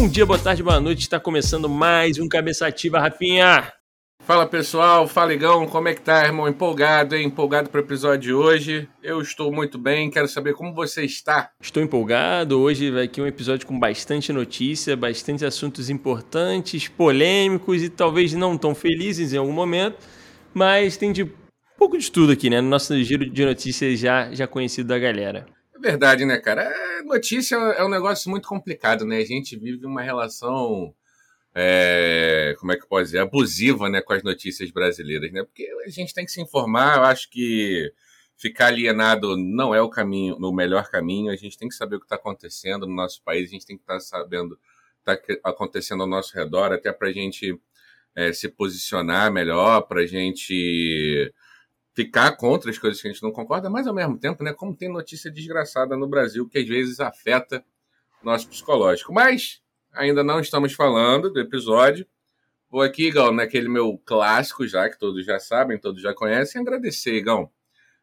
Bom dia, boa tarde, boa noite. Está começando mais um Cabeça Ativa, Rafinha. Fala pessoal, fala Igão, como é que tá, irmão? Empolgado, hein? Empolgado para o episódio de hoje. Eu estou muito bem, quero saber como você está. Estou empolgado. Hoje vai aqui um episódio com bastante notícia, bastante assuntos importantes, polêmicos e talvez não tão felizes em algum momento, mas tem de um pouco de tudo aqui, né? No nosso giro de notícias já, já conhecido da galera. É verdade, né, cara? É, notícia é um negócio muito complicado, né? A gente vive uma relação é, como é que pode dizer, abusiva né, com as notícias brasileiras, né? Porque a gente tem que se informar, eu acho que ficar alienado não é o caminho, no melhor caminho, a gente tem que saber o que está acontecendo no nosso país, a gente tem que estar tá sabendo o que está acontecendo ao nosso redor, até para a gente é, se posicionar melhor, para a gente ficar contra as coisas que a gente não concorda, mas ao mesmo tempo, né, como tem notícia desgraçada no Brasil que às vezes afeta nosso psicológico. Mas ainda não estamos falando do episódio. Vou aqui, Igão, naquele meu clássico já, que todos já sabem, todos já conhecem, agradecer, Igão.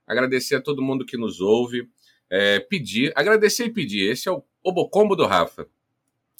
Agradecer a todo mundo que nos ouve. É, pedir, agradecer e pedir. Esse é o Obocombo do Rafa.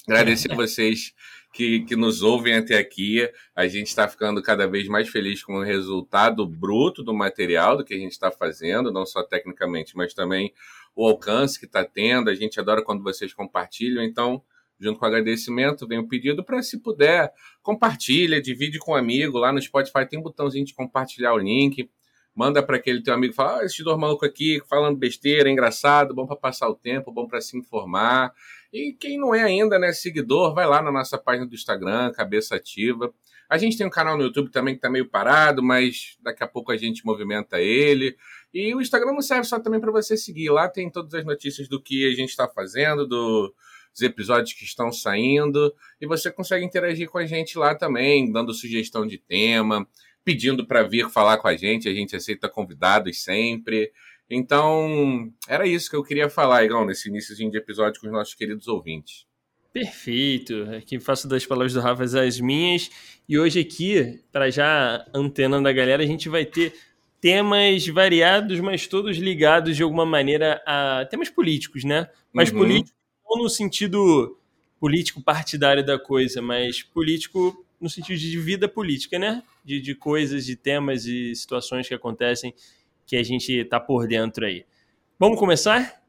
Agradecer a vocês que, que nos ouvem até aqui. A gente está ficando cada vez mais feliz com o resultado bruto do material, do que a gente está fazendo, não só tecnicamente, mas também o alcance que está tendo. A gente adora quando vocês compartilham. Então, junto com o agradecimento, vem o pedido para, se puder, compartilha, divide com um amigo. Lá no Spotify tem um botãozinho de compartilhar o link. Manda para aquele teu amigo, fala, ah, esse dois maluco aqui falando besteira, engraçado, bom para passar o tempo, bom para se informar. E quem não é ainda, né, seguidor, vai lá na nossa página do Instagram, Cabeça Ativa. A gente tem um canal no YouTube também que está meio parado, mas daqui a pouco a gente movimenta ele. E o Instagram não serve só também para você seguir. Lá tem todas as notícias do que a gente está fazendo, do, os episódios que estão saindo, e você consegue interagir com a gente lá também, dando sugestão de tema, pedindo para vir falar com a gente, a gente aceita convidados sempre. Então, era isso que eu queria falar, Igão, nesse início de episódio com os nossos queridos ouvintes. Perfeito. Aqui faço das palavras do Rafa as minhas. E hoje aqui, para já antenando a galera, a gente vai ter temas variados, mas todos ligados de alguma maneira a temas políticos, né? Mas uhum. políticos não no sentido político partidário da coisa, mas político no sentido de vida política, né? De, de coisas, de temas e situações que acontecem que a gente está por dentro aí. Vamos começar?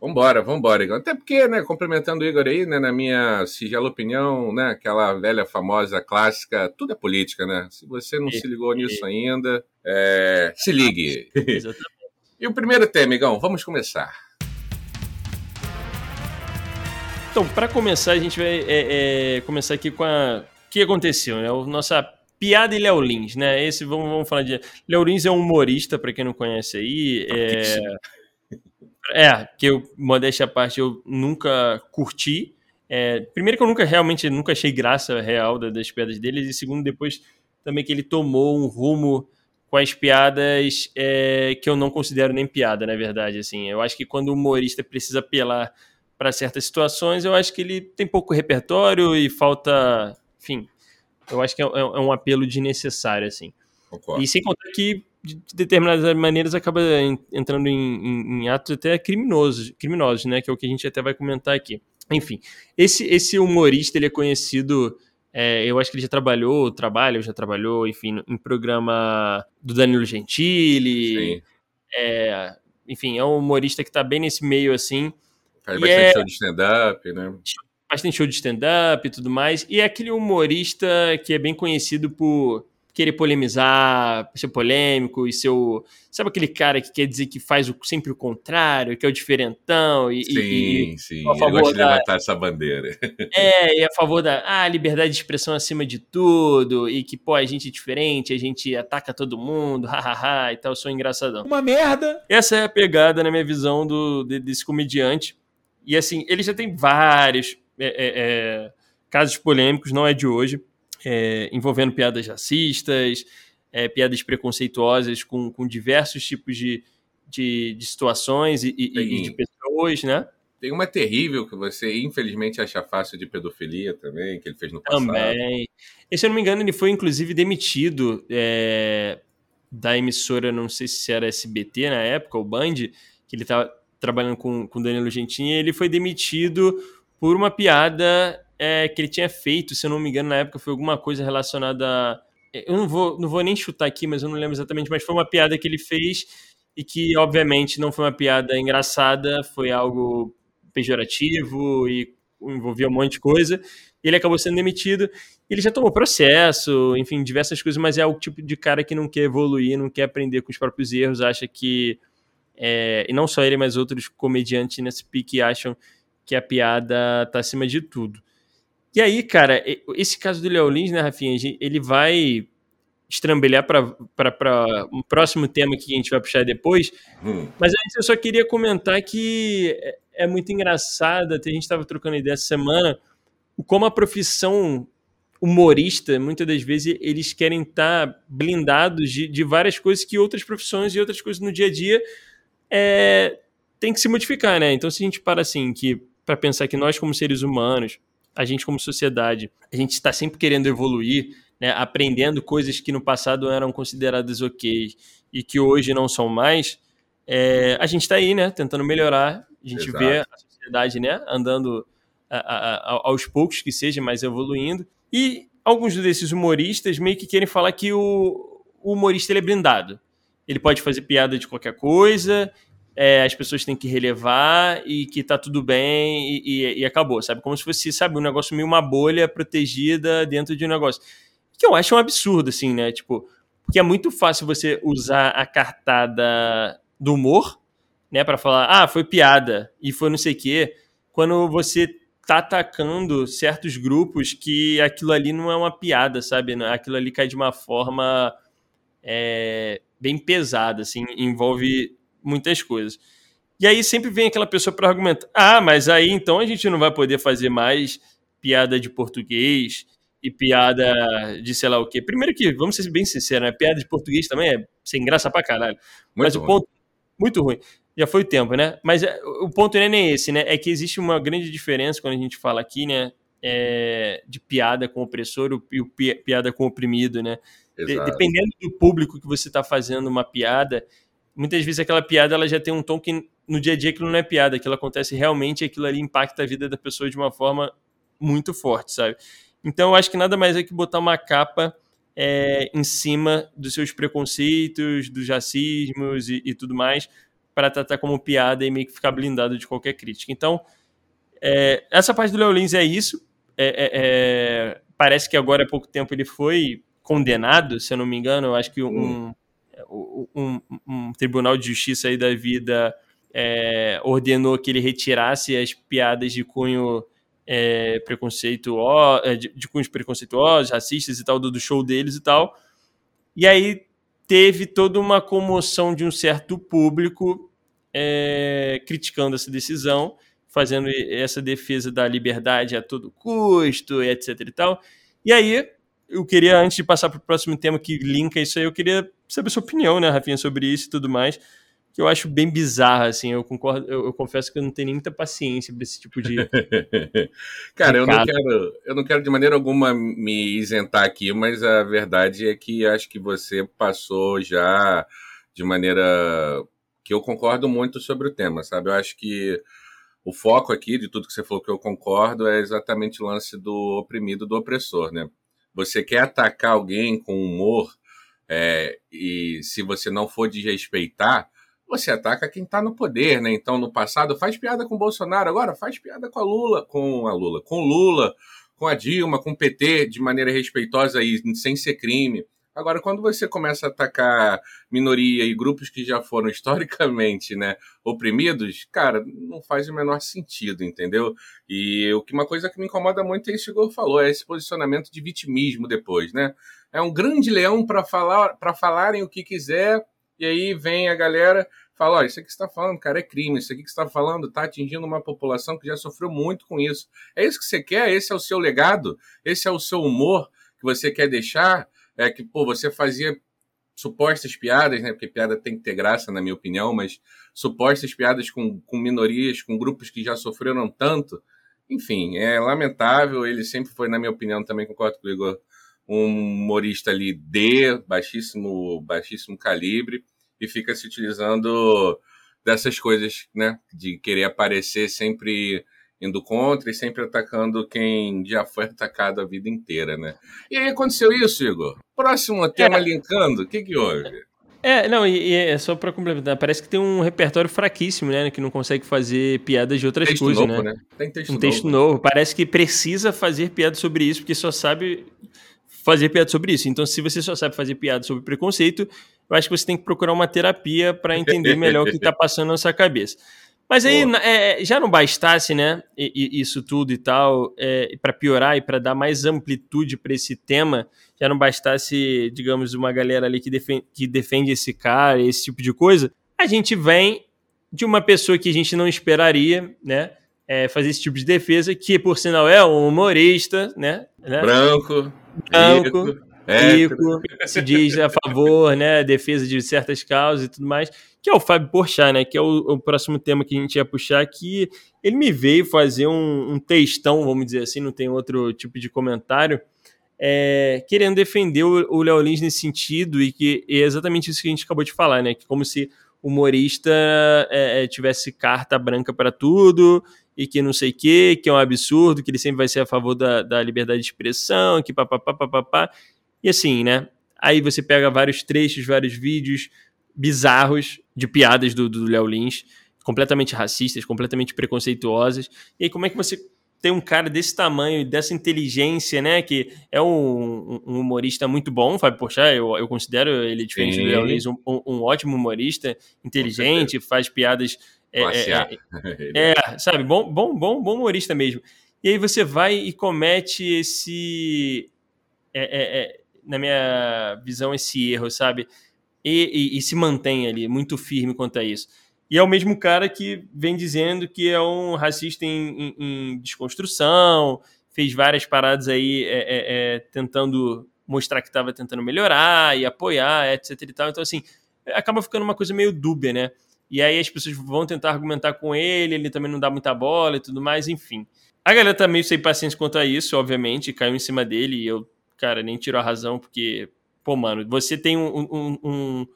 Vambora, vambora, Igor. Até porque, né, complementando o Igor aí, né, na minha sigela opinião, né, aquela velha famosa clássica, tudo é política, né? Se você não e, se ligou nisso ainda, é, se ligue. Exatamente. e o primeiro tema, Igão, vamos começar. Então, para começar, a gente vai é, é, começar aqui com a... o que aconteceu, né? O nossa piada e Léo Lins, né? Esse, vamos, vamos falar de... Léo Lins é um humorista, para quem não conhece aí. É, é que eu, modéstia à parte, eu nunca curti. É, primeiro que eu nunca, realmente, nunca achei graça real das piadas dele. E segundo, depois também que ele tomou um rumo com as piadas é, que eu não considero nem piada, na verdade. Assim, eu acho que quando o humorista precisa apelar para certas situações, eu acho que ele tem pouco repertório e falta, enfim, eu acho que é, é, é um apelo desnecessário, assim. Concordo. E sem contar que, de determinadas maneiras, acaba entrando em, em, em, atos até criminosos, criminosos, né, que é o que a gente até vai comentar aqui. Enfim, esse, esse humorista, ele é conhecido... É, eu acho que ele já trabalhou, trabalha, já trabalhou, enfim, em programa do Danilo Gentili. É, enfim, é um humorista que está bem nesse meio assim. Faz bastante é... show de stand-up, né? Bastante show de stand-up e tudo mais. E é aquele humorista que é bem conhecido por querer polemizar, ser polêmico e ser o... Sabe aquele cara que quer dizer que faz o, sempre o contrário, que é o diferentão e... Sim, e, sim, a favor ele gosta da... de levantar essa bandeira. É, e a favor da ah, liberdade de expressão acima de tudo e que, pô, a gente é diferente, a gente ataca todo mundo, hahaha e tal, eu sou engraçadão. Uma merda! Essa é a pegada, na minha visão, do, desse comediante e assim, ele já tem vários é, é, é, casos polêmicos, não é de hoje, é, envolvendo piadas racistas, piadas preconceituosas com, com diversos tipos de, de, de situações e, e, e, de pessoas, né? Tem uma terrível que você, infelizmente, acha fácil de pedofilia também, que ele fez no passado. Também. E, se eu não me engano, ele foi, inclusive, demitido é, da emissora, não sei se era SBT na época, ou Band, que ele estava trabalhando com, com Danilo Gentili, ele foi demitido por uma piada é, que ele tinha feito, se eu não me engano, na época foi alguma coisa relacionada a... Eu não vou, não vou nem chutar aqui, mas eu não lembro exatamente, mas foi uma piada que ele fez e que, obviamente, não foi uma piada engraçada, foi algo pejorativo e envolvia um monte de coisa. Ele acabou sendo demitido. Ele já tomou processo, enfim, diversas coisas, mas é o tipo de cara que não quer evoluir, não quer aprender com os próprios erros, acha que. É, e não só ele, mas outros comediantes nesse pique acham que a piada tá acima de tudo. E aí, cara, esse caso do Léo Lins, né, Rafinha, ele vai estrambelhar para um próximo tema que a gente vai puxar depois. Hum. Mas antes eu só queria comentar que é, é muito engraçado, até a gente estava trocando ideia essa semana, como a profissão humorista, muitas das vezes, eles querem estar tá blindados de, de várias coisas que outras profissões e outras coisas no dia a dia é, tem que se modificar, né? Então, se a gente para assim, que para pensar que nós, como seres humanos, a gente como sociedade, a gente está sempre querendo evoluir, né, aprendendo coisas que no passado eram consideradas ok e que hoje não são mais, é, a gente está aí, né, tentando melhorar. A gente Exato. vê a sociedade, né, andando a, a, a, aos poucos que seja, mas evoluindo. E alguns desses humoristas meio que querem falar que o, o humorista é blindado. Ele pode fazer piada de qualquer coisa, é, as pessoas têm que relevar e que tá tudo bem e, e, e, acabou, sabe? Como se fosse, sabe, um negócio meio uma bolha protegida dentro de um negócio que eu acho um absurdo, assim, né? Tipo, porque é muito fácil você usar a cartada do humor, né, para falar, ah, foi piada e foi não sei o quê, quando você tá atacando certos grupos que aquilo ali não é uma piada, sabe? Aquilo ali cai de uma forma é, bem pesada, assim, envolve muitas coisas. E aí sempre vem aquela pessoa para argumentar: ah, mas aí então a gente não vai poder fazer mais piada de português, e piada de sei lá o quê. Primeiro que, vamos ser bem sinceros, né? Piada de português também é sem graça pra caralho. Muito Mas ruim. o ponto. Muito ruim. Já foi o tempo, né? Mas é, o ponto não é nem esse, né? É que existe uma grande diferença quando a gente fala aqui, né? É, de piada com o opressor e o piada com o oprimido, né? De, dependendo do público que você está fazendo uma piada, muitas vezes aquela piada ela já tem um tom que no dia a dia aquilo não é piada, aquilo acontece realmente e aquilo ali impacta a vida da pessoa de uma forma muito forte, sabe? Então, eu acho que nada mais é que botar uma capa é, em cima dos seus preconceitos, dos racismos e, e tudo mais, para tratar como piada e meio que ficar blindado de qualquer crítica. Então, é, essa parte do Léo Lins é isso. É, é, é, parece que agora há pouco tempo ele foi condenado, se eu não me engano. Eu acho que um, um, um, tribunal de justiça aí da vida é, ordenou que ele retirasse as piadas de cunho é, preconceituosos, é, de, de cunhos preconceituosos, racistas e tal, do, do show deles e tal. E aí teve toda uma comoção de um certo público é, criticando essa decisão, fazendo essa defesa da liberdade a todo custo, etc e tal. E aí, eu queria, antes de passar para o próximo tema que linka isso aí, eu queria saber sua opinião, né, Rafinha, sobre isso e tudo mais que eu acho bem bizarra, assim. Eu concordo, eu, eu confesso que eu não tenho nem muita paciência para esse tipo de. Cara, eu não, quero, eu não quero de maneira alguma me isentar aqui, mas a verdade é que acho que você passou já de maneira que eu concordo muito sobre o tema, sabe? Eu acho que o foco aqui de tudo que você falou que eu concordo é exatamente o lance do oprimido, do opressor, né? Você quer atacar alguém com humor é, e se você não for desrespeitar, você ataca quem está no poder, né? Então, no passado, faz piada com o Bolsonaro, agora faz piada com a Lula, com a Lula, com Lula, com a Dilma, com o PT, de maneira respeitosa e sem ser crime. Agora, quando você começa a atacar minoria e grupos que já foram historicamente né, oprimidos, cara, não faz o menor sentido, entendeu? E o que uma coisa que me incomoda muito é isso que o Igor falou, é esse posicionamento de vitimismo depois, né? É um grande leão para falar, para falarem o que quiser, e aí vem a galera fala, olha, isso aqui que você está falando, cara, é crime, isso aqui que você está falando está atingindo uma população que já sofreu muito com isso. É isso que você quer? Esse é o seu legado? Esse é o seu humor que você quer deixar? É que, pô, você fazia supostas piadas, né? Porque piada tem que ter graça, na minha opinião, mas supostas piadas com, com minorias, com grupos que já sofreram tanto. Enfim, é lamentável. Ele sempre foi, na minha opinião, também concordo com o Igor, um humorista ali D, baixíssimo, baixíssimo calibre e fica se utilizando dessas coisas, né? De querer aparecer sempre indo contra e sempre atacando quem já foi atacado a vida inteira, né? E aí aconteceu isso, Igor. Próximo tema é. linkando, o que, que houve? É, não, e, e é só para complementar, parece que tem um repertório fraquíssimo, né? Que não consegue fazer piadas de outras texto coisas, novo, né? né? Tem texto um novo. texto novo. Parece que precisa fazer piada sobre isso, porque só sabe fazer piada sobre isso. Então, se você só sabe fazer piada sobre preconceito, eu acho que você tem que procurar uma terapia para entender melhor o que está passando na sua cabeça. Mas aí, é, já não bastasse, né, isso tudo e tal, é, para piorar e para dar mais amplitude para esse tema, já não bastasse, digamos, uma galera ali que defende, que defende esse cara, esse tipo de coisa, a gente vem de uma pessoa que a gente não esperaria, né, é, fazer esse tipo de defesa, que por sinal é um humorista, né? né? Branco, branco, rico, rico se diz a favor, né, defesa de certas causas e tudo mais que é o Fábio Porchat, né? Que é o, o, próximo tema que a gente ia puxar, que ele me veio fazer um, um textão, vamos dizer assim, não tem outro tipo de comentário, é, querendo defender o Léo Lins nesse sentido, e que é exatamente isso que a gente acabou de falar, né? Que como se o humorista é, é tivesse carta branca para tudo, e que não sei o quê, que é um absurdo, que ele sempre vai ser a favor da, da liberdade de expressão, que papapá, papapá. E assim, né? Aí você pega vários trechos, vários vídeos bizarros de piadas do Léo Lins, completamente racistas, completamente preconceituosas. E aí, como é que você tem um cara desse tamanho e dessa inteligência, né? Que é um, um humorista muito bom, Fábio Porchat, eu, eu considero ele, diferente Sim. do Léo Lins, um, um, ótimo humorista, inteligente, faz piadas... É, é, é, é, sabe, bom, bom, bom, bom humorista mesmo. E aí você vai e comete esse... É, é, é, na minha visão, esse erro, sabe? E, e, e, se mantém ali muito firme quanto a isso. E é o mesmo cara que vem dizendo que é um racista em, em, em desconstrução, fez várias paradas aí é, é, é, tentando mostrar que estava tentando melhorar e apoiar, etc e tal. Então, assim, acaba ficando uma coisa meio dúbia, né? E aí as pessoas vão tentar argumentar com ele, ele também não dá muita bola e tudo mais, enfim. A galera tá meio sem paciência quanto a isso, obviamente, caiu em cima dele e eu, cara, nem tiro a razão, porque pô, mano, você tem um, um, um,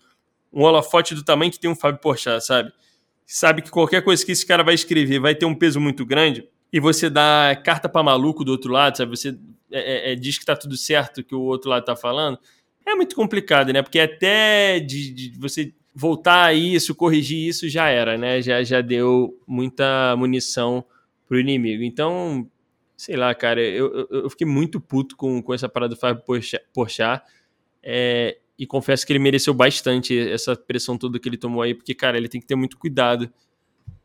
um holofote do tamanho que tem um Fábio Porchat, sabe? Sabe que qualquer coisa que esse cara vai escrever vai ter um peso muito grande e você dá carta para maluco do outro lado, sabe? Você é, é, é, diz que tá tudo certo que o outro lado tá falando. É muito complicado, né? Porque até de, de você voltar a isso, corrigir isso, já era, né? Já, já deu muita munição pro inimigo. Então, sei lá, cara, eu, eu, eu fiquei muito puto com, com essa parada do Fábio Porchat. É, e confesso que ele mereceu bastante essa pressão toda que ele tomou aí, porque, cara, ele tem que ter muito cuidado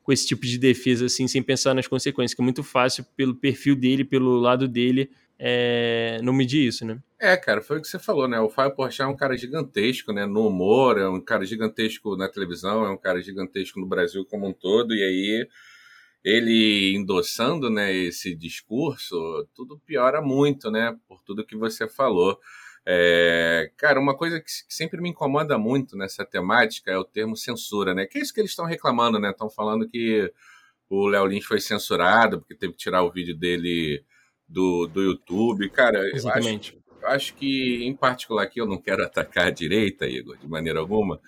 com esse tipo de defesa, assim, sem pensar nas consequências, que é muito fácil, pelo perfil dele, pelo lado dele, é, não medir isso, né? É, cara, foi o que você falou, né? O Fábio Porchat é um cara gigantesco, né? No humor, é um cara gigantesco na televisão, é um cara gigantesco no Brasil como um todo, e aí ele endossando, né, esse discurso, tudo piora muito, né? Por tudo que você falou. É, cara, uma coisa que, que, sempre me incomoda muito nessa temática é o termo censura, né? Que é isso que eles estão reclamando, né? Estão falando que o Léo Lins foi censurado porque teve que tirar o vídeo dele do, do YouTube. Cara, Exatamente. eu acho, eu acho que, em particular aqui, eu não quero atacar a direita, Igor, de maneira alguma,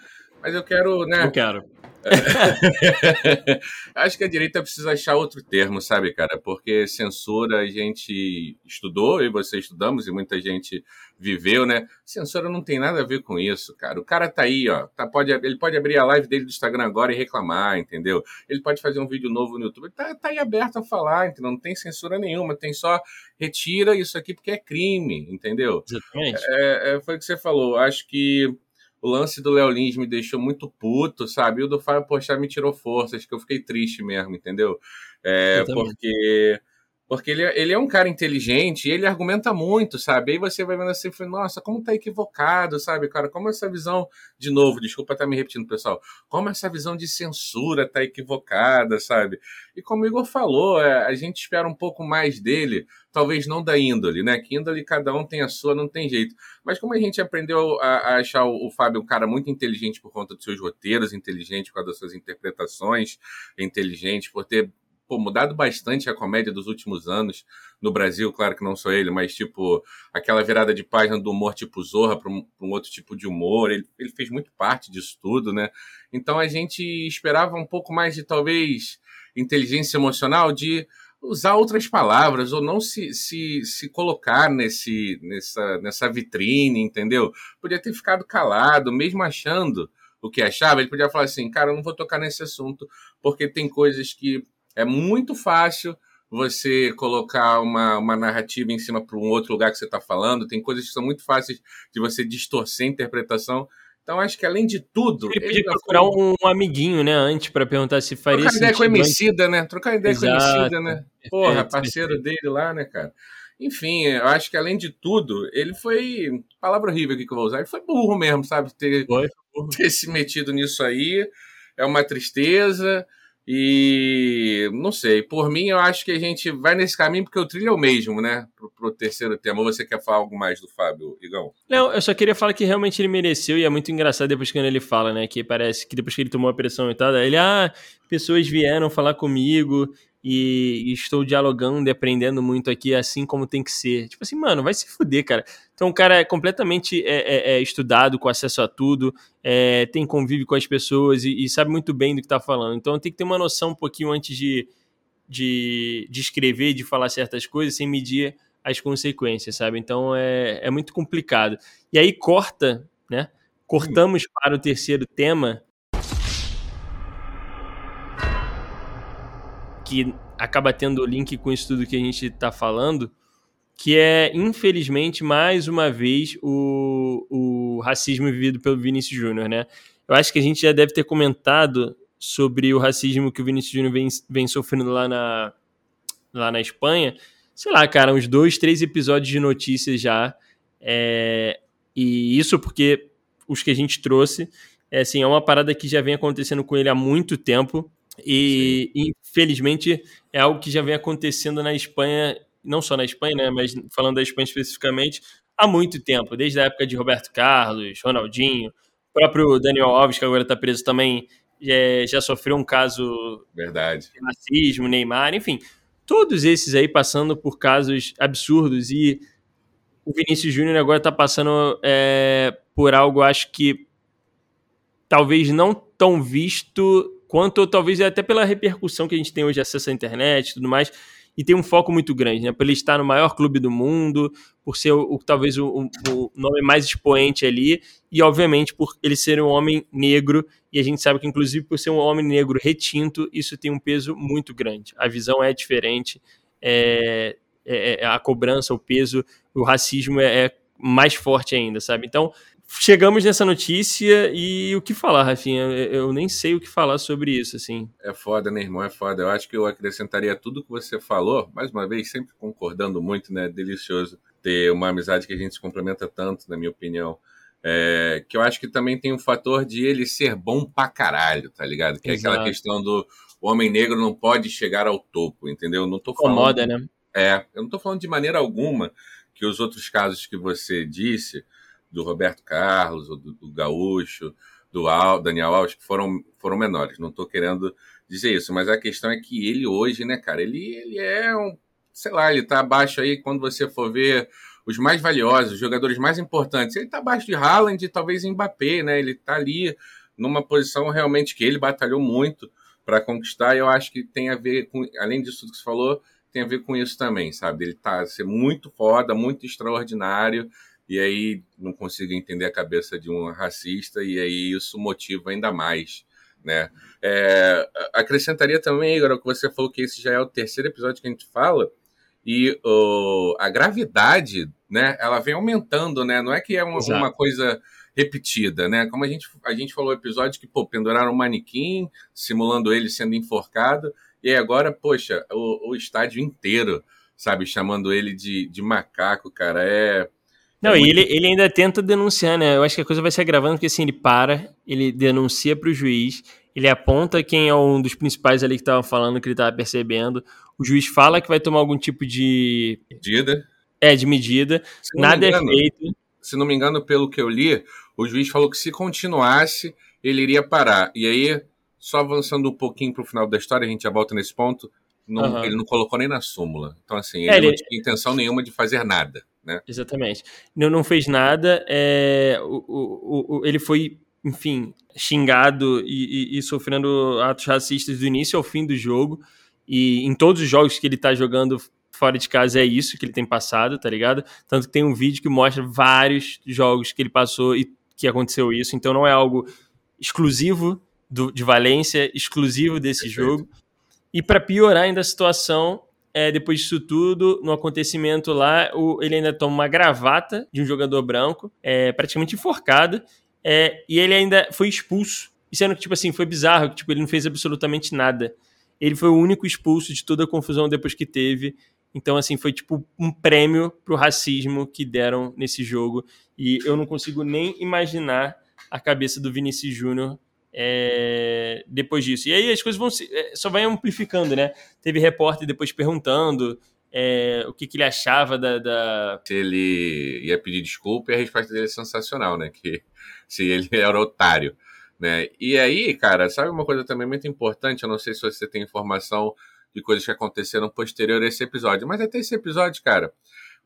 mas eu quero, né? Eu quero. Acho que a direita precisa achar outro termo, sabe, cara? Porque censura a gente estudou, e você estudamos, e muita gente viveu, né? Censura não tem nada a ver com isso, cara. O cara tá aí, ó. Tá, pode, ele pode abrir a live dele do Instagram agora e reclamar, entendeu? Ele pode fazer um vídeo novo no YouTube. Tá, tá aí aberto a falar, entendeu? Não tem censura nenhuma, tem só retira isso aqui porque é crime, entendeu? Exatamente. É, é, foi o que você falou. Acho que o lance do Léo Lins me deixou muito puto, sabe? E o do Fábio Pochá me tirou forças, que eu fiquei triste mesmo, entendeu? É, porque porque ele, é, ele é um cara inteligente ele argumenta muito, sabe? Aí você vai vendo assim, nossa, como tá equivocado, sabe, cara? Como essa visão, de novo, desculpa estar me repetindo, pessoal, como essa visão de censura tá equivocada, sabe? E como o Igor falou, é, a gente espera um pouco mais dele, talvez não da índole, né? Que índole cada um tem a sua, não tem jeito. Mas como a gente aprendeu a, a achar o, o Fábio um cara muito inteligente por conta dos seus roteiros, inteligente por causa das suas interpretações, inteligente por ter pô, mudado bastante a comédia dos últimos anos no Brasil, claro que não sou ele, mas tipo, aquela virada de página do humor tipo Zorra para um, um, outro tipo de humor, ele, ele fez muito parte disso tudo, né? Então a gente esperava um pouco mais de talvez inteligência emocional, de usar outras palavras ou não se, se, se colocar nesse, nessa, nessa vitrine, entendeu? Podia ter ficado calado, mesmo achando o que achava, ele podia falar assim, cara, eu não vou tocar nesse assunto, porque tem coisas que é muito fácil você colocar uma, uma narrativa em cima para um outro lugar que você está falando, tem coisas que são muito fáceis de você distorcer a interpretação. Então, acho que além de tudo. Ele podia procurar foi... um amiguinho, né, antes, para perguntar se faria Trocar ideia com o Emicida, né? Trocar ideia Exato. com o Emicida, né? Porra, parceiro dele lá, né, cara? Enfim, eu acho que além de tudo, ele foi. Palavra horrível aqui que eu vou usar. Ele foi burro mesmo, sabe? Ter, foi, ter se metido nisso aí é uma tristeza. E não sei, por mim eu acho que a gente vai nesse caminho porque o trilho é o mesmo, né? Pro, pro terceiro tema. Ou você quer falar algo mais do Fábio, Igão? Não, eu só queria falar que realmente ele mereceu e é muito engraçado depois que ele fala, né? Que parece que depois que ele tomou a pressão e tal, ele, ah, pessoas vieram falar comigo e, estou dialogando e aprendendo muito aqui, assim como tem que ser. Tipo assim, mano, vai se fuder, cara. Então, o cara é completamente é, é, é estudado, com acesso a tudo, é, tem convívio com as pessoas e, e, sabe muito bem do que tá falando. Então, tem que ter uma noção um pouquinho antes de, de, de escrever, de falar certas coisas, sem medir as consequências, sabe? Então, é, é muito complicado. E aí, corta, né? Cortamos hum. para o terceiro tema, que acaba tendo link com isso tudo que a gente está falando, que é, infelizmente, mais uma vez, o, o racismo vivido pelo Vinícius Júnior, né? Eu acho que a gente já deve ter comentado sobre o racismo que o Vinícius Júnior vem, vem sofrendo lá na, lá na Espanha. Sei lá, cara, uns dois, três episódios de notícias já. É, e isso porque os que a gente trouxe, é, assim, é uma parada que já vem acontecendo com ele há muito tempo. E Sim. infelizmente é algo que já vem acontecendo na Espanha, não só na Espanha, né, mas falando da Espanha especificamente, há muito tempo, desde a época de Roberto Carlos, Ronaldinho, o próprio Daniel Alves, que agora está preso também, é, já sofreu um caso Verdade. de racismo, Neymar, enfim, todos esses aí passando por casos absurdos e o Vinícius Júnior agora está passando é, por algo, acho que talvez não tão visto quanto talvez até pela repercussão que a gente tem hoje, acesso à internet e tudo mais, e tem um foco muito grande, né? Por ele estar no maior clube do mundo, por ser o, o talvez o, o, nome mais expoente ali, e obviamente por ele ser um homem negro, e a gente sabe que, inclusive, por ser um homem negro retinto, isso tem um peso muito grande. A visão é diferente, é, é, é a cobrança, o peso, o racismo é, é mais forte ainda, sabe? Então, chegamos nessa notícia e o que falar, Rafinha? Eu nem sei o que falar sobre isso, assim. É foda, né, irmão? É foda. Eu acho que eu acrescentaria tudo que você falou, mais uma vez, sempre concordando muito, né? Delicioso ter uma amizade que a gente se complementa tanto, na minha opinião. É, que eu acho que também tem um fator de ele ser bom pra caralho, tá ligado? Que Exato. é aquela questão do homem negro não pode chegar ao topo, entendeu? Não tô falando. Incomoda, né? É, eu não tô falando de maneira alguma que os outros casos que você disse do Roberto Carlos, ou do, do Gaúcho, do Al, Daniel Alves, que foram, foram menores. Não estou querendo dizer isso, mas a questão é que ele hoje, né, cara, ele, ele é um, sei lá, ele está abaixo aí quando você for ver os mais valiosos, os jogadores mais importantes. Ele está abaixo de Haaland e talvez Mbappé, né? Ele está ali numa posição realmente que ele batalhou muito para conquistar. E eu acho que tem a ver com, além disso que você falou, tem a ver com isso também, sabe? Ele tá ser muito foda, muito extraordinário e aí não consigo entender a cabeça de um racista, e aí isso motiva ainda mais. Né? É, acrescentaria também, agora que você falou que esse já é o terceiro episódio que a gente fala, e uh, a gravidade, né, ela vem aumentando, né? Não é que é uma, uma, coisa repetida, né? Como a gente, a gente falou episódio que, pô, penduraram um manequim, simulando ele sendo enforcado, e agora, poxa, o, o estádio inteiro, sabe, chamando ele de, de macaco, cara, é não, é e ele, ele ainda tenta denunciar, né? Eu acho que a coisa vai se agravando, porque assim, ele para, ele denuncia para o juiz, ele aponta quem é um dos principais ali que estava falando, que ele estava percebendo. O juiz fala que vai tomar algum tipo de. Medida? É, de medida. Nada é engano, é feito. Se não me engano, pelo que eu li, o juiz falou que se continuasse, ele iria parar. E aí, só avançando um pouquinho para o final da história, a gente já volta nesse ponto. Não, uhum. Ele não colocou nem na súmula. Então, assim, ele, é, ele não tinha intenção nenhuma de fazer nada né? Exatamente. Não, não fez nada, é, o, o, o, ele foi, enfim, xingado e, e, e, sofrendo atos racistas do início ao fim do jogo. E em todos os jogos que ele tá jogando fora de casa é isso que ele tem passado, tá ligado? Tanto que tem um vídeo que mostra vários jogos que ele passou e que aconteceu isso. Então não é algo exclusivo do, de Valência, exclusivo desse Perfeito. jogo. E para piorar ainda a situação, é, depois disso tudo, no acontecimento lá, o, ele ainda toma uma gravata de um jogador branco, é, praticamente enforcado, é, e ele ainda foi expulso. E sendo que, tipo assim, foi bizarro, que tipo, ele não fez absolutamente nada. Ele foi o único expulso de toda a confusão depois que teve. Então, assim, foi tipo um prêmio pro racismo que deram nesse jogo. E eu não consigo nem imaginar a cabeça do Vinícius Júnior é, depois disso. E aí as coisas vão se, é, só vai amplificando, né? Teve repórter depois perguntando é, o que, que, ele achava da, da, Se ele ia pedir desculpa e a resposta dele é sensacional, né? Que se ele era otário. Né? E aí, cara, sabe uma coisa também muito importante? Eu não sei se você tem informação de coisas que aconteceram posterior a esse episódio. Mas até esse episódio, cara,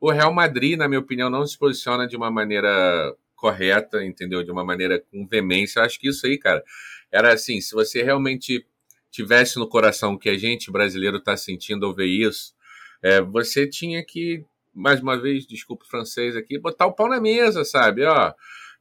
o Real Madrid, na minha opinião, não se posiciona de uma maneira correta, entendeu? De uma maneira com veemência. Eu acho que isso aí, cara, era assim, se você realmente tivesse no coração que a gente brasileiro está sentindo ao ver isso, é, você tinha que, mais uma vez, desculpa o francês aqui, botar o pau na mesa, sabe? Ó,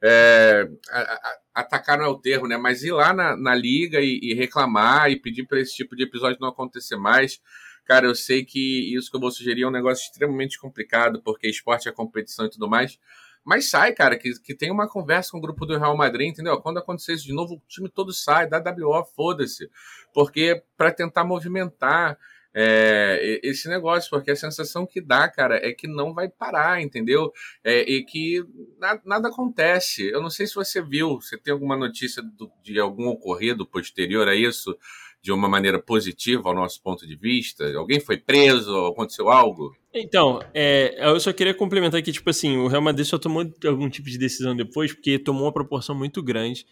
é, a, a, atacar não é o termo, né? Mas ir lá na, na liga e, e, reclamar e pedir para esse tipo de episódio não acontecer mais. Cara, eu sei que isso que eu vou sugerir é um negócio extremamente complicado, porque esporte é competição e tudo mais. Mas sai, cara, que, que tem uma conversa com o grupo do Real Madrid, entendeu? Quando acontecer isso de novo, o time todo sai, dá WO, foda-se. Porque para tentar movimentar é, esse negócio, porque a sensação que dá, cara, é que não vai parar, entendeu? É, e que nada, nada, acontece. Eu não sei se você viu, você tem alguma notícia do, de algum ocorrido posterior a isso, de uma maneira positiva ao nosso ponto de vista? Alguém foi preso? Aconteceu algo? Então, é, eu só queria complementar que, tipo assim, o Real Madrid só tomou algum tipo de decisão depois, porque tomou uma proporção muito grande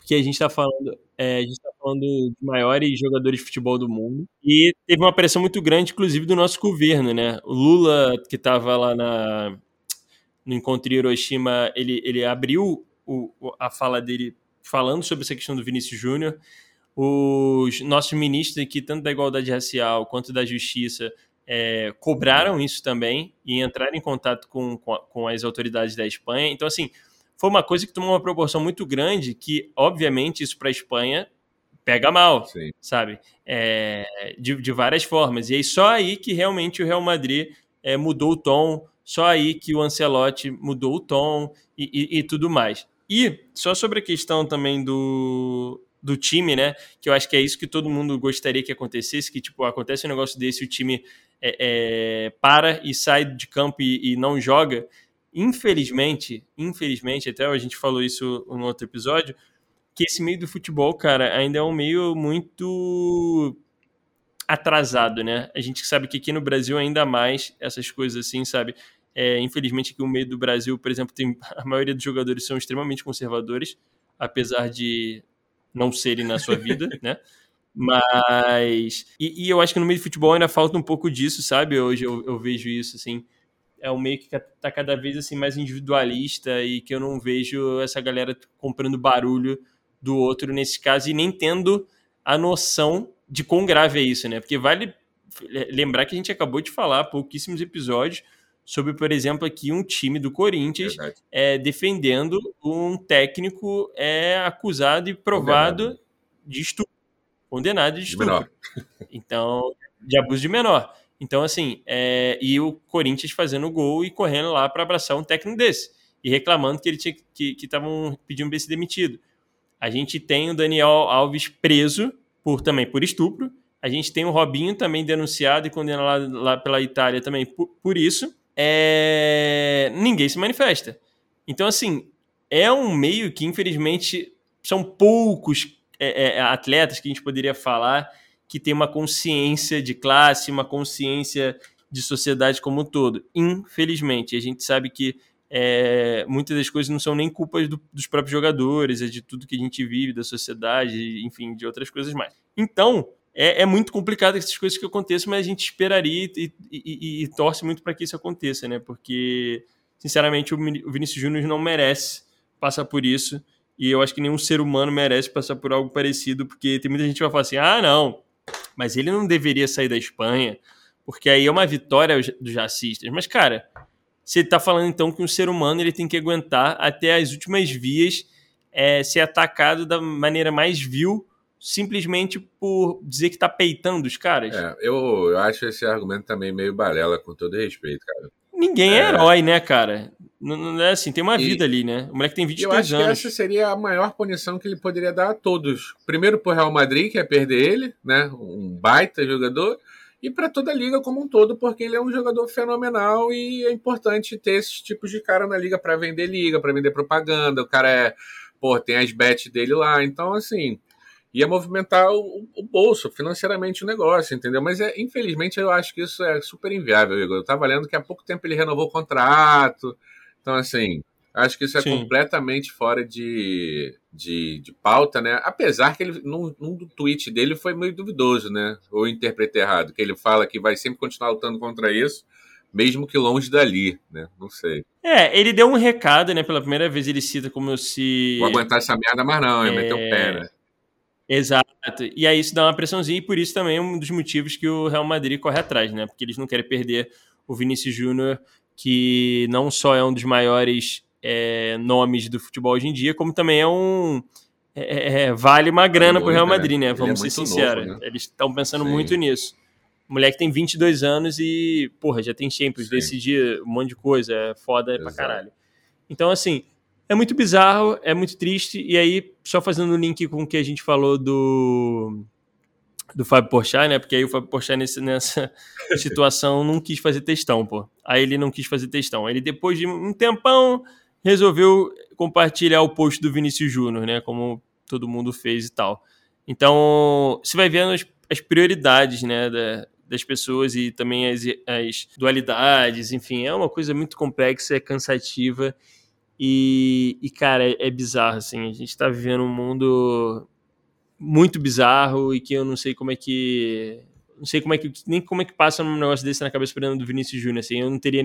porque a gente está falando, é, a gente tá falando de maiores jogadores de futebol do mundo. E teve uma pressão muito grande, inclusive, do nosso governo, né? O Lula, que estava lá na, no encontro em Hiroshima, ele, ele abriu o, a fala dele falando sobre essa questão do Vinícius Júnior. Os nossos ministros aqui, tanto da igualdade racial quanto da justiça, é, cobraram isso também e entraram em contato com, com, as autoridades da Espanha. Então, assim, foi uma coisa que tomou uma proporção muito grande, que, obviamente, isso para a Espanha pega mal, Sim. sabe? É, de, de, várias formas. E aí, só aí que realmente o Real Madrid é, mudou o tom, só aí que o Ancelotti mudou o tom e, e, e, tudo mais. E só sobre a questão também do, do time, né? Que eu acho que é isso que todo mundo gostaria que acontecesse, que, tipo, acontece um negócio desse, o time é, é, para e sai de campo e, e não joga infelizmente, infelizmente, até a gente falou isso no outro episódio, que esse meio do futebol, cara, ainda é um meio muito atrasado, né? A gente sabe que aqui no Brasil ainda mais essas coisas assim, sabe? É, infelizmente que o meio do Brasil, por exemplo, tem a maioria dos jogadores são extremamente conservadores, apesar de não serem na sua vida, né? Mas e, e, eu acho que no meio do futebol ainda falta um pouco disso, sabe? Hoje eu, eu vejo isso assim é um meio que tá cada vez assim mais individualista e que eu não vejo essa galera comprando barulho do outro nesse caso e nem tendo a noção de quão grave é isso, né? Porque vale lembrar que a gente acabou de falar pouquíssimos episódios sobre, por exemplo, aqui um time do Corinthians é, defendendo um técnico é acusado e provado condenado. de estupro, condenado de estupro. De então, de abuso de menor. Então, assim, é, e o Corinthians fazendo gol e correndo lá para abraçar um técnico desse. E reclamando que ele tinha que estavam pedindo para ele ser demitido. A gente tem o Daniel Alves preso por também por estupro. A gente tem o Robinho também denunciado e condenado lá, lá pela Itália também por, por isso. É, ninguém se manifesta. Então, assim, é um meio que, infelizmente, são poucos é, é, atletas que a gente poderia falar que tem uma consciência de classe, uma consciência de sociedade como um todo. Infelizmente, a gente sabe que é, muitas das coisas não são nem culpas do, dos próprios jogadores, é de tudo que a gente vive, da sociedade, enfim, de outras coisas mais. Então, é, é muito complicado essas coisas que aconteçam, mas a gente esperaria e, e, e, e torce muito para que isso aconteça, né? Porque, sinceramente, o Vinícius Júnior não merece passar por isso. E eu acho que nenhum ser humano merece passar por algo parecido, porque tem muita gente que vai falar assim: ah, não, mas ele não deveria sair da Espanha, porque aí é uma vitória dos racistas. Mas, cara, você está falando então que um ser humano ele tem que aguentar até as últimas vias é, ser atacado da maneira mais vil, simplesmente por dizer que está peitando os caras? É, eu, eu acho esse argumento também meio balela, com todo respeito, cara. Ninguém é, é herói, né, cara? Não, não, é assim, tem uma e, vida ali, né? O moleque tem 23 eu acho anos. Que essa seria a maior punição que ele poderia dar a todos. Primeiro pro Real Madrid, que é perder ele, né? Um baita jogador. E para toda a liga como um todo, porque ele é um jogador fenomenal e é importante ter esses tipos de cara na liga para vender liga, para vender propaganda. O cara é, pô, tem as bets dele lá. Então, assim, ia movimentar o, o, bolso, financeiramente o negócio, entendeu? Mas é, infelizmente eu acho que isso é super inviável, Igor. Eu tava lendo que há pouco tempo ele renovou o contrato. Então, assim, acho que isso é Sim. completamente fora de, de, de, pauta, né? Apesar que ele, num, num tweet dele foi meio duvidoso, né? Ou interpretei errado, que ele fala que vai sempre continuar lutando contra isso, mesmo que longe dali, né? Não sei. É, ele deu um recado, né? Pela primeira vez ele cita como se. Vou aguentar essa merda mais não, é... meter o pé, né? Exato. E aí isso dá uma pressãozinha, e por isso também é um dos motivos que o Real Madrid corre atrás, né? Porque eles não querem perder o Vinícius Júnior que não só é um dos maiores é, nomes do futebol hoje em dia, como também é um. É, é vale uma grana para o Real Madrid, né? Vamos ser sinceros. Né? Eles estão pensando Sim. muito nisso. O moleque tem 22 anos e, porra, já tem Champions, Sim. decidir um monte de coisa, é foda Exato. pra caralho. Então, assim, é muito bizarro, é muito triste. E aí, só fazendo um link com o que a gente falou do do Fábio Porchat, né? Porque aí o Fábio Porchat nesse, nessa situação não quis fazer textão, pô. Aí ele não quis fazer textão. Ele depois de um tempão resolveu compartilhar o post do Vinícius Júnior, né? Como todo mundo fez e tal. Então, você vai vendo as, as prioridades, né, da, das pessoas e também as, as dualidades, enfim, é uma coisa muito complexa, é cansativa e, e cara, é, é bizarro, assim, a gente está vivendo um mundo muito bizarro e que eu não sei como é que não sei como é que nem como é que passa um negócio desse na cabeça do Vinícius Júnior assim, eu não teria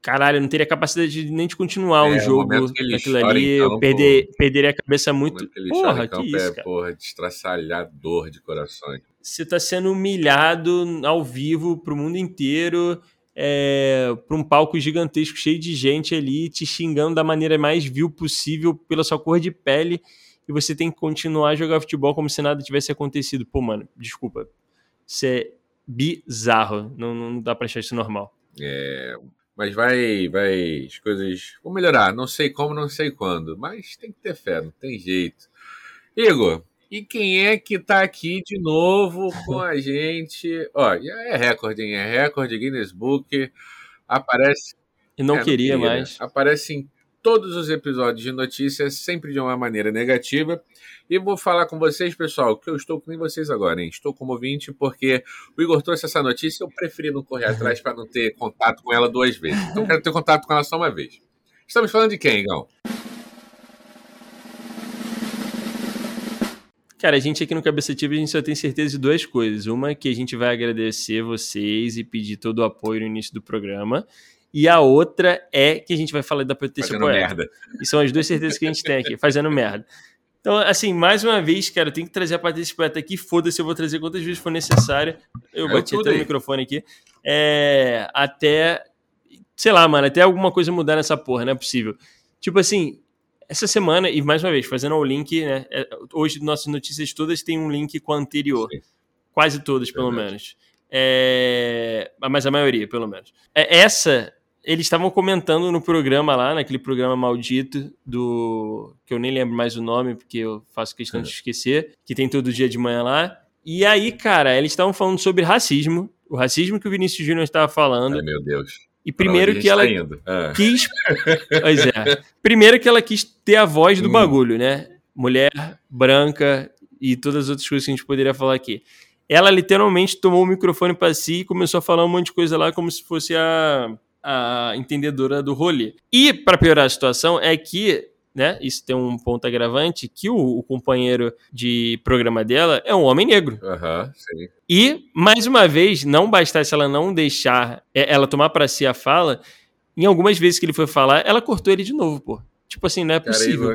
caralho, eu não teria capacidade de, nem de continuar é, um jogo aquilo ali, eu perder, perderia a cabeça muito. Que porra, que isso, é, cara. porra, destraçalhador de corações. Você tá sendo humilhado ao vivo pro mundo inteiro. É, para um palco gigantesco cheio de gente ali te xingando da maneira mais vil possível pela sua cor de pele e você tem que continuar a jogar futebol como se nada tivesse acontecido. Pô, mano, desculpa. Isso é bizarro. Não, não dá pra achar isso normal. É, mas vai, vai, as coisas vão melhorar. Não sei como, não sei quando, mas tem que ter fé, não tem jeito. Igor, e quem é que tá aqui de novo com a gente? Ó, é recorde, hein? É recorde Guinness Book. Aparece. E não, é, queria, não queria mais. Aparece em todos os episódios de notícias, sempre de uma maneira negativa. E vou falar com vocês, pessoal, que eu estou com vocês agora, hein? Estou como ouvinte porque o Igor trouxe essa notícia eu preferi não correr atrás para não ter contato com ela duas vezes. Então quero ter contato com ela só uma vez. Estamos falando de quem, Igão? Cara, a gente aqui no Cabeça Ativa, a gente só tem certeza de duas coisas. Uma, que a gente vai agradecer vocês e pedir todo o apoio no início do programa. E a outra é que a gente vai falar da Patrícia Fazendo Poeta. merda. E são as duas certezas que a gente tem aqui, fazendo merda. Então, assim, mais uma vez, cara, eu tenho que trazer a Patrícia Poeta aqui. Foda-se, eu vou trazer quantas vezes for necessário. Eu, bati até o microfone aqui. É, até, sei lá, mano, até alguma coisa mudar nessa porra, não é possível. Tipo assim, essa semana, e mais uma vez, fazendo o link, né? É, hoje nossas notícias todas têm um link com a anterior. Sim. Quase todas, pelo é menos. É, mas a maioria, pelo menos. É, essa eles estavam comentando no programa lá, naquele programa maldito do. que eu nem lembro mais o nome, porque eu faço questão de é. esquecer, que tem todo dia de manhã lá. E aí, cara, eles estavam falando sobre racismo, o racismo que o Vinícius Júnior estava falando. Ai, meu Deus. E primeiro que ela tá quis. pois é. Primeiro que ela quis ter a voz do hum. bagulho, né? Mulher, branca e todas as outras coisas que a gente poderia falar aqui. Ela literalmente tomou o microfone para si e começou a falar um monte de coisa lá, como se fosse a a entendedora do rolê. E, para piorar a situação, é que né? Isso tem um ponto agravante que o, o, companheiro de programa dela é um homem negro. Uhum. E, mais uma vez, não bastasse ela não deixar é, ela tomar para si a fala, em algumas vezes que ele foi falar, ela cortou ele de novo, pô. Tipo assim, não é possível.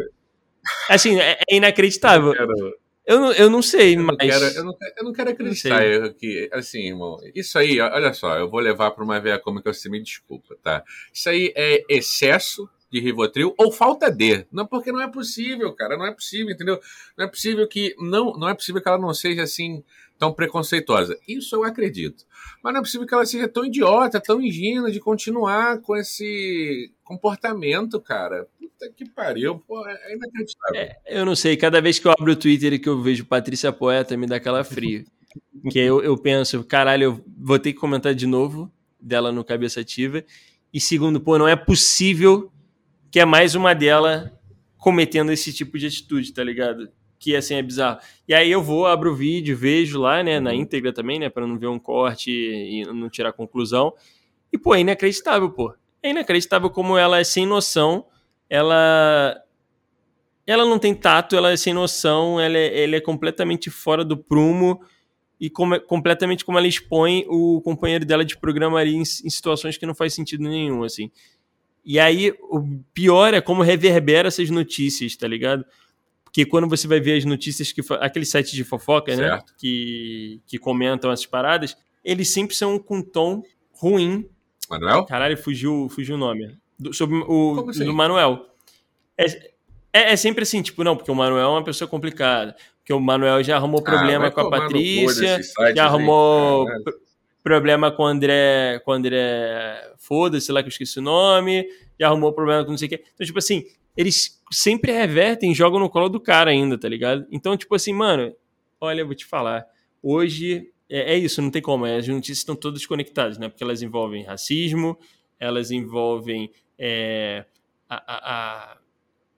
Assim, é, é inacreditável. Eu quero, Eu não, eu não sei, eu mas. Não quero, eu, não, eu não quero acreditar que, assim, irmão, isso aí, olha só, eu vou levar para uma veia como que você me desculpa, tá? Isso aí é excesso de Rivotril ou falta de. Não, porque não é possível, cara, não é possível, entendeu? Não é possível que não, não é possível que ela não seja assim tão preconceituosa. Isso eu acredito. Mas não é possível que ela seja tão idiota, tão ingênua de continuar com esse comportamento, cara. Puta que pariu, pô, é inacreditável. É, eu não sei, cada vez que eu abro o Twitter e que eu vejo Patrícia Poeta, me dá aquela fria. que eu, eu penso, caralho, eu vou ter que comentar de novo dela no Cabeça Ativa. E segundo, pô, não é possível que é mais uma dela cometendo esse tipo de atitude, tá ligado? Que assim é bizarro. E aí eu vou, abro o vídeo, vejo lá, né, na uhum. íntegra também, né, para não ver um corte e não tirar conclusão. E pô, é inacreditável, pô. É inacreditável como ela é sem noção, ela ela não tem tato, ela é sem noção, ela é, ela é completamente fora do prumo e como, completamente como ela expõe o companheiro dela de programa ali em, em situações que não faz sentido nenhum, assim. E aí, o pior é como reverbera essas notícias, tá ligado? Porque quando você vai ver as notícias que. Aqueles sites de fofoca, né, certo. né? Que, que comentam essas paradas, eles sempre são com tom ruim. Manuel? Caralho, fugiu, fugiu o nome. Do, sobre o assim? do Manuel. É, é, é, sempre assim, tipo, não, porque o Manuel é uma pessoa complicada. Porque o Manuel já arrumou ah, problema ah, com a Patrícia, já arrumou problema com o André, com o André, foda-se lá que eu esqueci o nome, já arrumou problema com não sei o quê. Então, tipo assim, eles sempre revertem, jogam no colo do cara ainda, tá ligado? Então, tipo assim, mano, olha, eu vou te falar, hoje é, é isso, não tem como, as notícias estão todas conectadas, né? Porque elas envolvem racismo, elas envolvem é, a, a, a,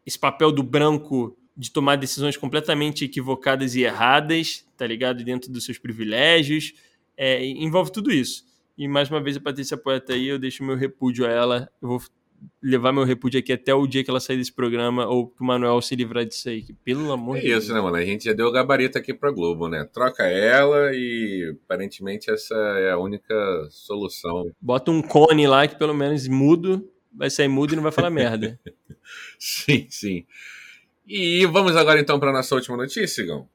esse papel do branco de tomar decisões completamente equivocadas e erradas, tá ligado? Dentro dos seus privilégios, é, envolve tudo isso. E mais uma vez a Patrícia Poeta aí, eu deixo meu repúdio a ela. Eu vou levar meu repúdio aqui até o dia que ela sair desse programa ou que o Manuel se livrar disso aí. Que, pelo amor é de Deus. Isso, né, mano? A gente já deu o gabarito aqui pra Globo, né? Troca ela e aparentemente essa é a única solução. Bota um cone lá que pelo menos mudo, vai sair mudo e não vai falar merda. sim, sim. E vamos agora então para nossa última notícia, Gão.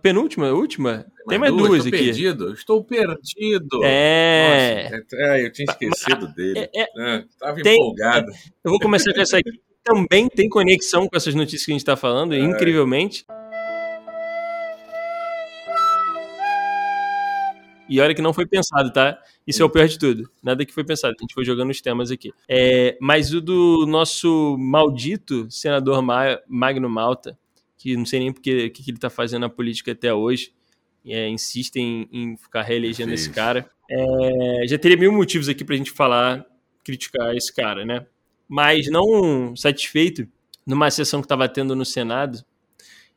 Penúltima, última? Tem mais, duas, duas estou aqui. Perdido, estou perdido. É. Nossa, é, eu tinha esquecido Mas, dele. É, é, Estava tem, empolgado. Eu vou começar com essa aqui. Também tem conexão com essas notícias que a gente está falando, é. incrivelmente. E olha que não foi pensado, tá? Isso é o pior de tudo. Nada que foi pensado. A gente foi jogando os temas aqui. É, mas o do nosso maldito senador Magno Malta, que não sei nem porque que, que ele está fazendo na política até hoje, é, insistem em, ficar reelegendo esse cara. É, já teria mil motivos aqui para a gente falar, criticar esse cara, né? Mas não satisfeito, numa sessão que estava tendo no Senado,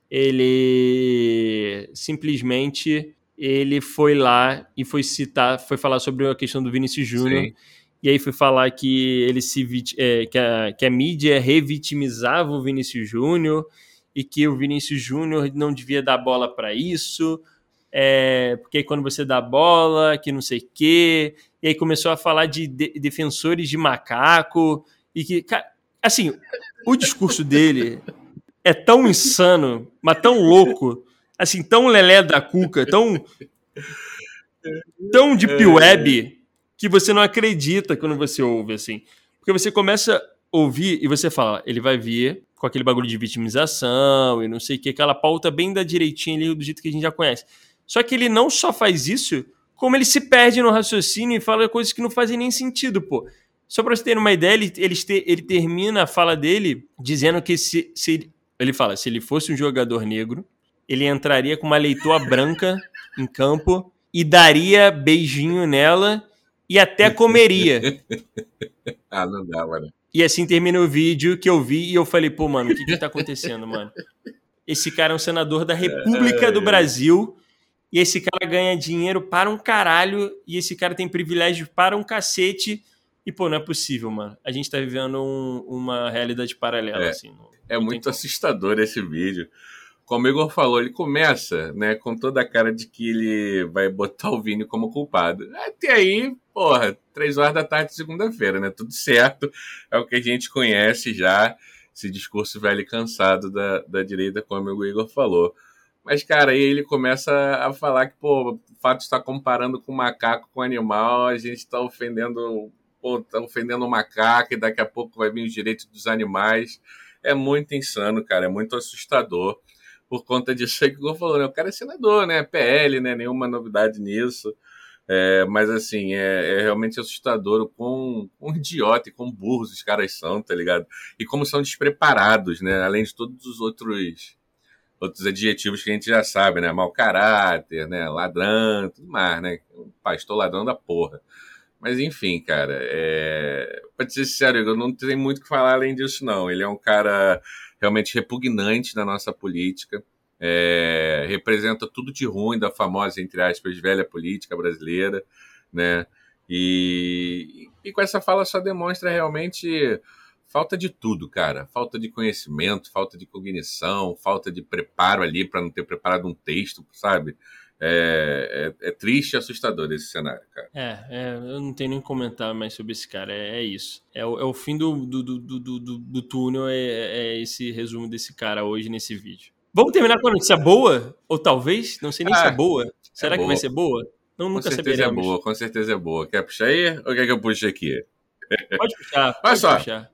ele simplesmente ele foi lá e foi citar, foi falar sobre a questão do Vinícius Júnior. E aí foi falar que ele se é, que, a, que a mídia revitimizava o Vinícius Júnior e que o Vinícius Júnior não devia dar bola para isso, é, porque quando você dá bola, que não sei o quê. E aí começou a falar de, de defensores de macaco e que, assim, o discurso dele é tão insano, mas tão louco assim, tão lelé da cuca, tão tão deep web que você não acredita quando você ouve assim. Porque você começa a ouvir e você fala, ele vai vir com aquele bagulho de vitimização e não sei o que, aquela pauta bem da direitinha ali do jeito que a gente já conhece. Só que ele não só faz isso, como ele se perde no raciocínio e fala coisas que não fazem nem sentido, pô. Só pra você ter uma ideia, ele, ele, ele termina a fala dele dizendo que se, se ele fala, se ele fosse um jogador negro, ele entraria com uma leitoa branca em campo e daria beijinho nela e até comeria. ah, não dá, mano. E assim termina o vídeo que eu vi e eu falei, pô, mano, o que que tá acontecendo, mano? Esse cara é um senador da República do Brasil e esse cara ganha dinheiro para um caralho e esse cara tem privilégio para um cacete e, pô, não é possível, mano. A gente tá vivendo um, uma realidade paralela, é, assim. Não, é não muito assustador esse vídeo como o Igor falou, ele começa né, com toda a cara de que ele vai botar o Vini como culpado. Até aí, porra, três horas da tarde, segunda-feira, né? Tudo certo. É o que a gente conhece já, esse discurso velho e cansado da, da direita, como o Igor falou. Mas, cara, aí ele começa a falar que, pô, o fato estar comparando com macaco com animal, a gente está ofendendo, pô, tá ofendendo o macaco e daqui a pouco vai vir os direitos dos animais. É muito insano, cara, é muito assustador por conta disso aí que o falou, né? O cara é senador, né? PL, né? Nenhuma novidade nisso. É, mas assim, é, é, realmente assustador o quão, quão idiota e quão burros os caras são, tá ligado? E como são despreparados, né? Além de todos os outros outros adjetivos que a gente já sabe, né? Mau caráter, né? Ladrão, tudo mais, né? Pastor ladrão da porra. Mas enfim, cara, é... pra te ser sincero, eu não tenho muito o que falar além disso, não. Ele é um cara realmente repugnante na nossa política, é... representa tudo de ruim da famosa, entre aspas, velha política brasileira, né? E, e com essa fala só demonstra realmente falta de tudo, cara. Falta de conhecimento, falta de cognição, falta de preparo ali para não ter preparado um texto, sabe? É, é, é, triste e assustador esse cenário, cara. É, é, eu não tenho nem comentar mais sobre esse cara, é, é isso. É o, é o fim do, do, do, do, do, túnel, é, é, esse resumo desse cara hoje nesse vídeo. Vamos terminar com a notícia boa? Ou talvez? Não sei nem ah, se é boa. Será que vai ser boa? Não, nunca com certeza saberemos. é boa, com certeza é boa. Quer puxar aí? Ou quer que eu puxe aqui? Pode puxar, pode Olha só. puxar.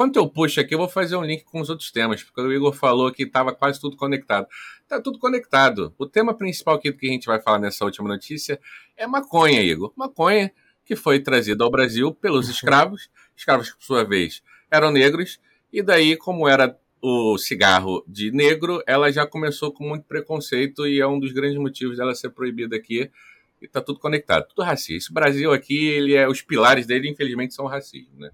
Enquanto eu puxo aqui, eu vou fazer um link com os outros temas, porque o Igor falou que estava quase tudo conectado. Está tudo conectado. O tema principal aqui que a gente vai falar nessa última notícia é maconha, Igor. Maconha que foi trazida ao Brasil pelos uhum. escravos, escravos que, por sua vez, eram negros, e daí, como era o cigarro de negro, ela já começou com muito preconceito e é um dos grandes motivos dela ser proibida aqui. E tá tudo conectado, tudo racismo. O Brasil aqui, ele é, os pilares dele, infelizmente, são racismo, né?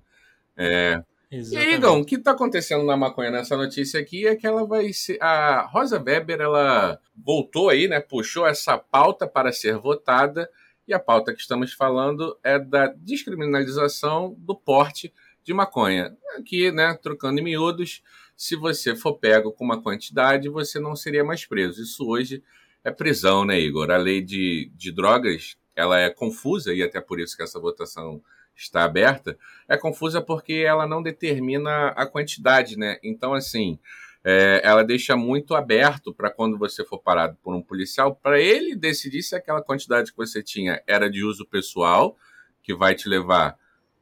É, Exatamente. E aí, o que está acontecendo na maconha nessa notícia aqui é que ela vai ser. A Rosa Weber, ela voltou aí, né? Puxou essa pauta para ser votada. E a pauta que estamos falando é da descriminalização do porte de maconha. Aqui, né, trocando em miúdos, se você for pego com uma quantidade, você não seria mais preso. Isso hoje é prisão, né, Igor? A lei de, de drogas, ela é confusa e até por isso que essa votação está aberta, é confusa porque ela não determina a quantidade, né? Então, assim, é, ela deixa muito aberto para quando você for parado por um policial, para ele decidir se aquela quantidade que você tinha era de uso pessoal, que vai te levar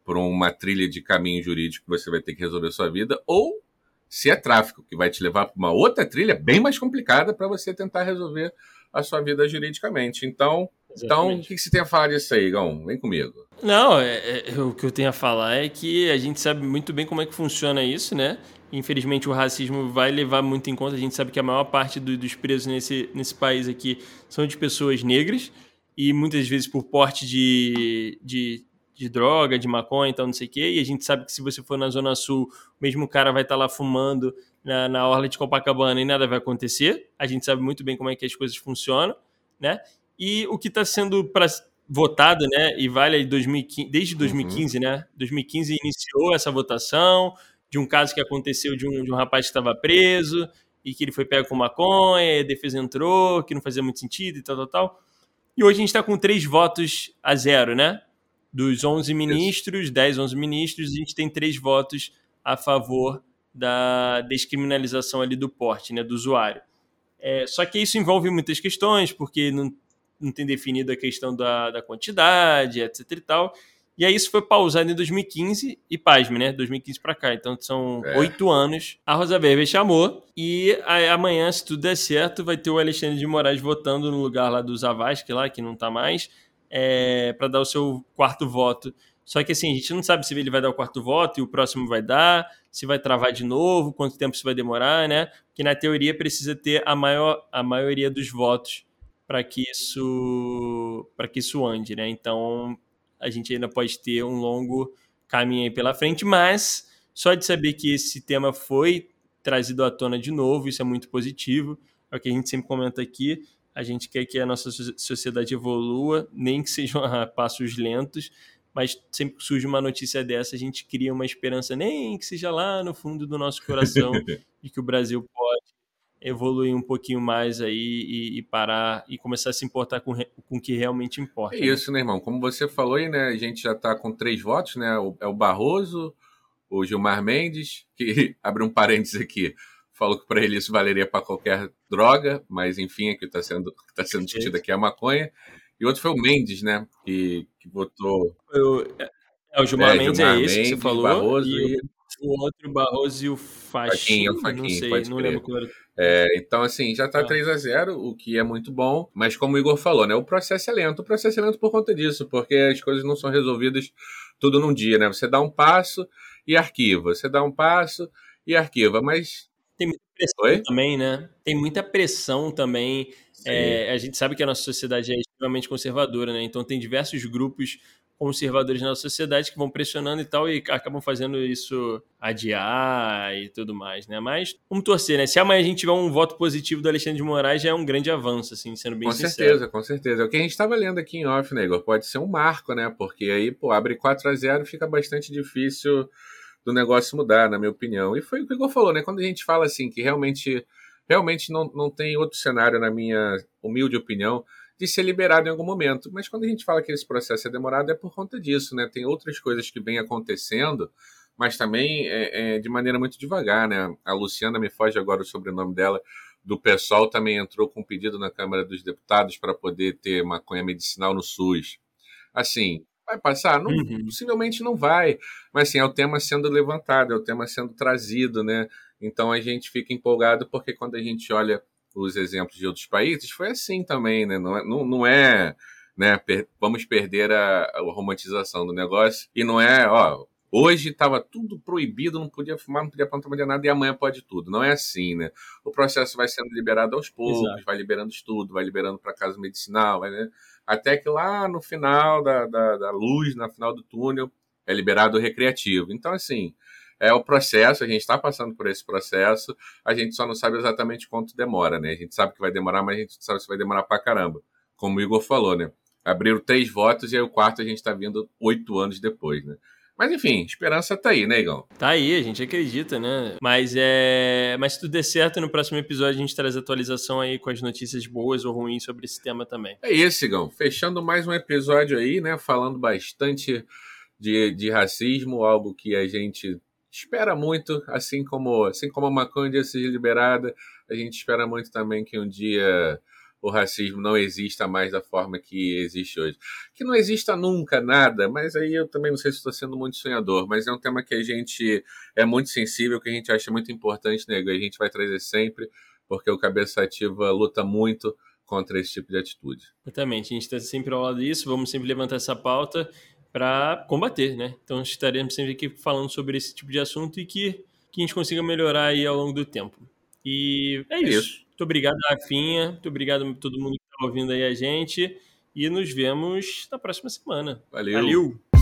por uma trilha de caminho jurídico que você vai ter que resolver sua vida, ou se é tráfico, que vai te levar para uma outra trilha bem mais complicada para você tentar resolver a sua vida juridicamente. Então, então o que, que você tem a falar disso aí, Gão? Vem comigo. Não, é, é, o que eu tenho a falar é que a gente sabe muito bem como é que funciona isso, né? Infelizmente, o racismo vai levar muito em conta. A gente sabe que a maior parte do, dos presos nesse, nesse país aqui são de pessoas negras e muitas vezes por porte de, de, de droga, de maconha, então não sei o quê. E a gente sabe que se você for na Zona Sul, o mesmo cara vai estar tá lá fumando na, na orla de Copacabana e nada vai acontecer. A gente sabe muito bem como é que as coisas funcionam, né? E o que está sendo pra, votado, né? E vale 2015, desde 2015, uhum. né? 2015 iniciou essa votação de um caso que aconteceu de um, de um rapaz que estava preso e que ele foi pego com maconha, a defesa entrou, que não fazia muito sentido e tal, tal, tal. E hoje a gente está com três votos a zero, né? Dos 11 ministros, Isso. 10, 11 ministros, a gente tem três votos a favor da descriminalização ali do porte, né, do usuário. É, só que isso envolve muitas questões, porque não, não tem definido a questão da, da quantidade, etc e tal. E aí isso foi pausado em 2015 e pasme, né? 2015 para cá. Então são é. oito é. anos. A Rosa Weber chamou e amanhã, se tudo der certo, vai ter o Alexandre de Moraes votando no lugar lá do Zavascki, lá, que não tá mais, é, para dar o seu quarto voto. Só que assim, a gente não sabe se ele vai dar o quarto voto e o próximo vai dar, se vai travar de novo, quanto tempo isso vai demorar, né? Porque na teoria precisa ter a, maior, a maioria dos votos para que isso para que isso ande, né? Então a gente ainda pode ter um longo caminho aí pela frente, mas só de saber que esse tema foi trazido à tona de novo, isso é muito positivo. É o que a gente sempre comenta aqui. A gente quer que a nossa sociedade evolua, nem que sejam a passos lentos, mas sempre que surge uma notícia dessa, a gente cria uma esperança, nem que seja lá no fundo do nosso coração, de que o Brasil evoluir um pouquinho mais aí e, e, parar e começar a se importar com, com o que realmente importa. É né? isso, né, irmão? Como você falou aí, né? A gente já está com três votos, né? O, é o Barroso, o Gilmar Mendes, que abre um parênteses aqui, falou que para ele isso valeria para qualquer droga, mas enfim, é que está sendo, tá sendo discutido aqui é a maconha. E outro foi o Mendes, né? Que, que votou. Eu, é, o Gilmar é, Mendes Gilmar é esse Mendes, que você falou. Barroso e, e... O outro Barroso e o Faquinha. o Faquinha, não sei, não lembro qual era. É, então, assim, já tá ah. 3 a 0 o que é muito bom. Mas como o Igor falou, né? O processo é lento. O processo é lento por conta disso, porque as coisas não são resolvidas tudo num dia, né? Você dá um passo e arquiva. Você dá um passo e arquiva. Mas. Tem muita pressão Oi? também, né? Tem muita pressão também. É, a gente sabe que a nossa sociedade é extremamente conservadora, né? Então tem diversos grupos conservadores na sociedade que vão pressionando e tal e acabam fazendo isso adiar e tudo mais, né? Mas vamos torcer, né? Se amanhã a gente tiver um voto positivo do Alexandre de Moraes, já é um grande avanço, assim, sendo bem com sincero. Com certeza, com certeza. É o que a gente estava lendo aqui em off, né, Igor? Pode ser um marco, né? Porque aí, pô, abre 4 a 0 fica bastante difícil do negócio mudar, na minha opinião. E foi o que o Igor falou, né? Quando a gente fala assim que realmente realmente não, não tem outro cenário, na minha humilde opinião, de ser liberado em algum momento. Mas quando a gente fala que esse processo é demorado, é por conta disso, né? Tem outras coisas que vêm acontecendo, mas também é, é de maneira muito devagar, né? A Luciana me foge agora o sobrenome dela, do PSOL também entrou com um pedido na Câmara dos Deputados para poder ter maconha medicinal no SUS. Assim, vai passar? Não, uhum. Possivelmente não vai, mas assim, é o tema sendo levantado, é o tema sendo trazido, né? Então a gente fica empolgado porque quando a gente olha os exemplos de outros países, foi assim também, né? Não é, não, não é né, per, vamos perder a, a, romantização do negócio. E não é, ó, hoje estava tudo proibido, não podia fumar, não podia plantar, não podia nada, e amanhã pode tudo. Não é assim, né? O processo vai sendo liberado aos poucos, Exato. vai liberando estudo, vai liberando para casa medicinal, vai, né? até que lá no final da, da, da luz, no final do túnel, é liberado o recreativo. Então, assim, é o processo, a gente está passando por esse processo, a gente só não sabe exatamente quanto demora, né? A gente sabe que vai demorar, mas a gente não sabe se vai demorar pra caramba. Como o Igor falou, né? Abriram três votos e aí o quarto a gente está vindo oito anos depois, né? Mas enfim, esperança tá aí, né, Igão? Tá aí, a gente acredita, né? Mas é. Mas se tudo der certo, no próximo episódio a gente traz atualização aí com as notícias boas ou ruins sobre esse tema também. É isso, Igão. Fechando mais um episódio aí, né? Falando bastante de, de racismo, algo que a gente espera muito, assim como, assim como a maconha seja liberada, a gente espera muito também que um dia o racismo não exista mais da forma que existe hoje. Que não exista nunca nada, mas aí eu também não sei se estou sendo muito sonhador, mas é um tema que a gente é muito sensível, que a gente acha muito importante, nego, e a gente vai trazer sempre, porque o Cabeça Ativa luta muito contra esse tipo de atitude. Exatamente, a gente está sempre ao lado disso, vamos sempre levantar essa pauta para combater, né? Então estaremos sempre aqui falando sobre esse tipo de assunto e que, que a gente consiga melhorar aí ao longo do tempo. E é, é isso. isso. Muito obrigado, Rafinha. Muito obrigado a todo mundo que está ouvindo aí a gente. E nos vemos na próxima semana. Valeu. Valeu.